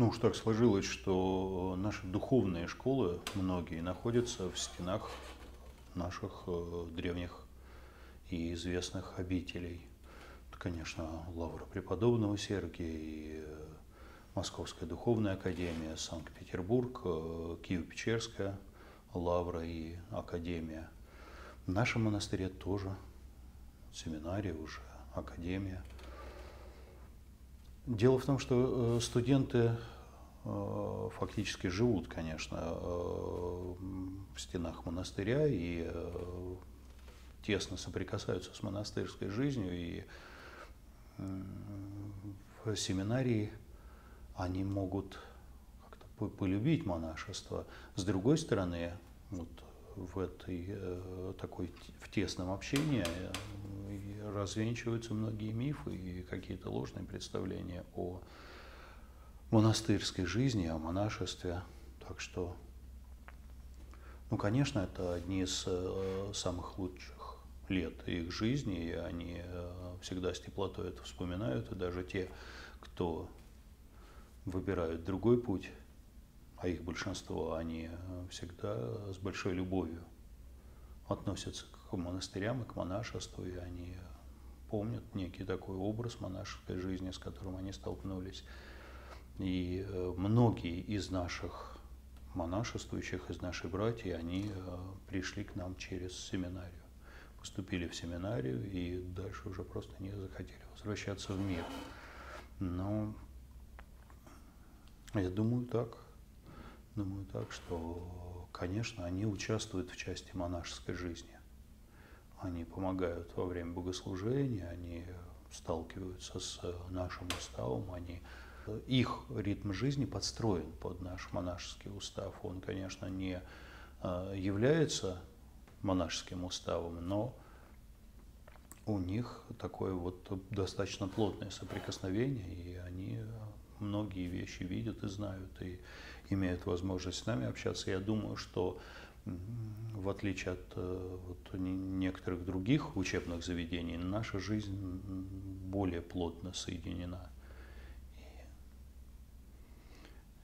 Ну уж так сложилось, что наши духовные школы, многие, находятся в стенах наших э, древних и известных обителей. Это, конечно, Лавра Преподобного Сергия и э, Московская Духовная Академия, Санкт-Петербург, э, Киево-Печерская Лавра и Академия. В нашем монастыре тоже семинария уже, Академия – Дело в том, что э, студенты э, фактически живут, конечно, э, в стенах монастыря и тесно соприкасаются с монастырской жизнью. И в семинарии они могут как-то полюбить монашество. С другой стороны, вот в этой э, такой в тесном общении э, развенчиваются многие мифы и какие-то ложные представления о монастырской жизни, о монашестве. Так что, ну, конечно, это одни из э, самых лучших лет их жизни, и они всегда с теплотой это вспоминают, и даже те, кто выбирают другой путь, а их большинство, они э, всегда с большой любовью относятся к монастырям и к монашеству, и они помнят некий такой образ монашеской жизни, с которым они столкнулись. И э, многие из наших монашествующих, из нашей братьев, они э, пришли к нам через семинарию. Поступили в семинарию и дальше уже просто не захотели возвращаться в мир. Но я думаю так. Думаю так, что, конечно, они участвуют в части монашеской жизни. Они помогают во время богослужения, они сталкиваются с нашим уставом, они их ритм жизни подстроен под наш монашеский устав. Он, конечно, не э, является монашеским уставом, но у них такое вот достаточно плотное соприкосновение, и они многие вещи видят и знают, и имеют возможность с нами общаться. Я думаю, что в отличие от э, вот, некоторых других учебных заведений, наша жизнь более плотно соединена.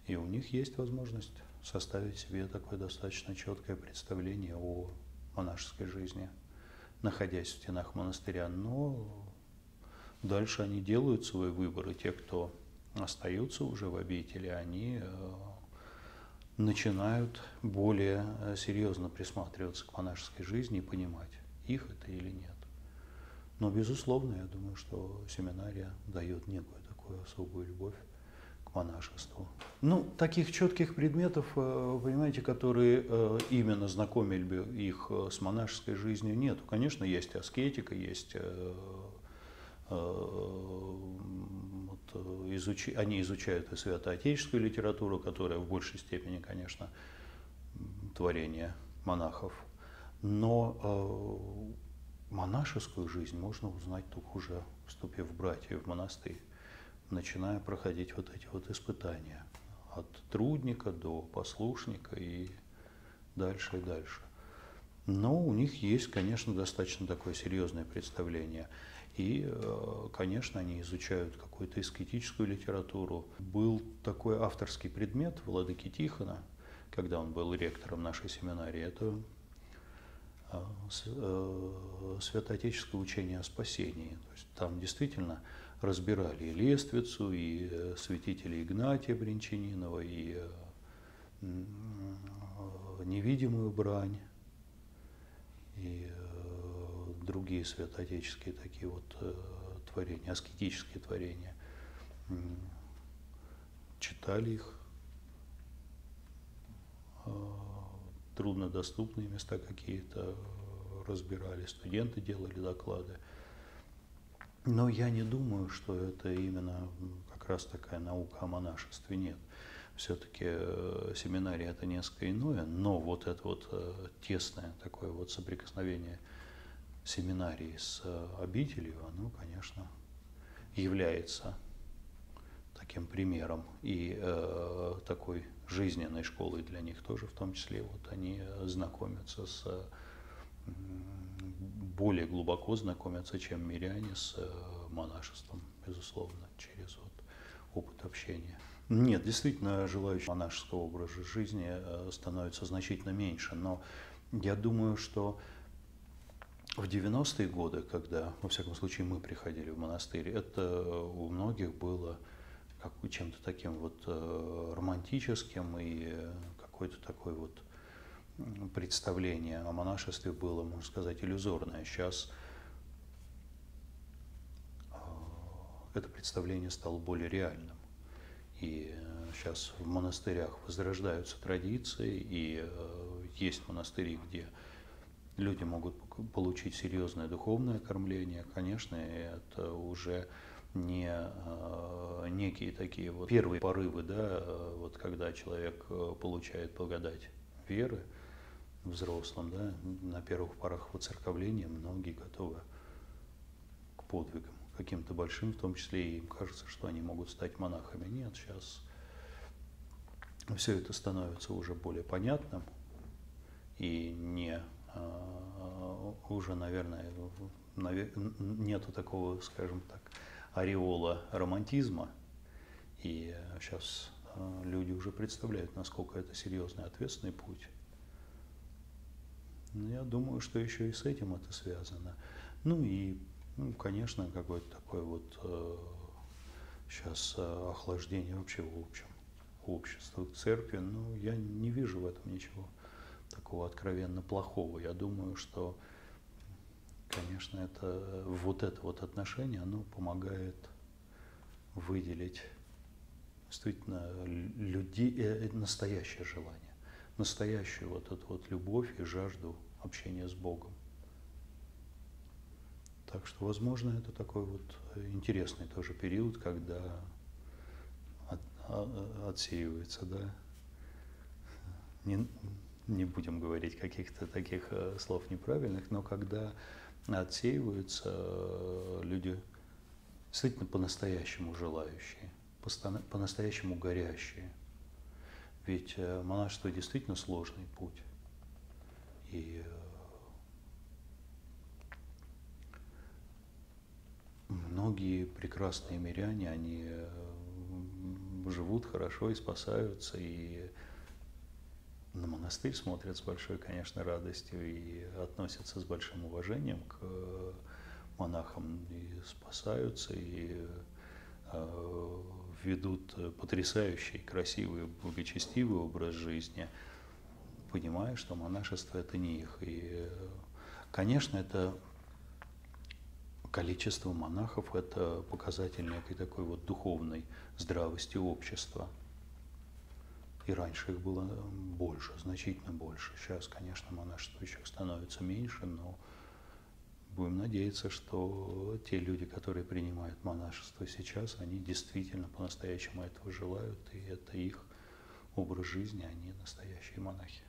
И, и у них есть возможность составить себе такое достаточно четкое представление о монашеской жизни, находясь в стенах монастыря. Но дальше они делают свой выбор, и те, кто остаются уже в обители, они э, начинают более э, серьезно присматриваться к монашеской жизни и понимать, их это или нет. Но, безусловно, я думаю, что семинария дает некую такую особую любовь к монашеству. Ну, таких четких предметов, э, понимаете, которые именно знакомили бы их с монашеской жизнью, нет. Конечно, есть аскетика, есть изуч... они изучают и святоотеческую литературу, которая в большей степени, конечно, творение монахов. Но э, монашескую жизнь можно узнать только уже вступив в братья в монастырь, начиная проходить вот эти вот испытания от трудника до послушника и дальше и дальше. Но у них есть, конечно, достаточно такое серьезное представление. И, э, конечно, они изучают какую-то эскетическую литературу. Был такой авторский предмет Владыки Тихона, когда он был ректором нашей семинарии. Это э, э, святоотеческое учение о спасении. То есть там действительно разбирали и Лествицу, и святителя Игнатия Бринчанинова, и невидимую брань, и другие святоотеческие такие вот э, творения, аскетические творения. Читали их, э, труднодоступные места какие-то разбирали, студенты делали доклады. Но я не думаю, что это именно как раз такая наука о монашестве. Нет. Все-таки э, семинария это несколько иное, но вот это вот э, тесное такое вот соприкосновение семинарии с э, обителью, оно, конечно, является таким примером и э, такой жизненной школой для них тоже, в том числе вот они знакомятся с более глубоко знакомятся, чем миряне с э, монашеством, безусловно, через вот опыт общения. Нет, действительно, желающих монашеского образа жизни э, становится значительно меньше. Но я думаю, что в 90-е годы, когда, во всяком случае, мы приходили в монастырь, это у многих было как чем-то таким вот э, романтическим и какой-то такой вот представление о монашестве было, можно сказать, иллюзорное. Сейчас э, это представление стало более реальным. И сейчас в монастырях возрождаются традиции, и есть монастыри, где люди могут получить серьезное духовное кормление, конечно, это уже не э, некие такие вот первые порывы, да, вот когда человек э, получает благодать веры взрослым, да, на первых порах воцерковления многие готовы к подвигам, каким-то большим, в том числе и им кажется, что они могут стать монахами. Нет, сейчас все это становится уже более понятным и не уже, наверное, нету такого, скажем так, ореола романтизма. И сейчас а, люди уже представляют, насколько это серьезный ответственный путь. Но я думаю, что еще и с этим это связано. Ну и, ну, конечно, какое-то такое вот э, сейчас э, охлаждение вообще в общем общества, церкви. Ну, я не вижу в этом ничего такого откровенно плохого. Я думаю, что, конечно, это, вот это вот отношение, оно помогает выделить действительно людей, э, настоящее желание, настоящую вот эту вот любовь и жажду общения с Богом. Так что, возможно, это такой вот интересный тоже период, когда от, от, отсеивается, да, не, не будем говорить каких-то таких э, слов неправильных, но когда отсеиваются э, люди действительно по-настоящему желающие, по-настоящему горящие. Ведь э, монашество действительно сложный путь. И многие прекрасные миряне, они живут хорошо и спасаются, и на монастырь смотрят с большой, конечно, радостью и относятся с большим уважением к э, монахам и спасаются, и э, ведут потрясающий, красивый, благочестивый образ жизни, понимая, что монашество – это не их. И, конечно, это количество монахов – это показатель некой такой вот духовной здравости общества – и раньше их было больше, значительно больше. Сейчас, конечно, монашествующих становится меньше, но будем надеяться, что те люди, которые принимают монашество сейчас, они действительно по-настоящему этого желают, и это их образ жизни, они настоящие монахи.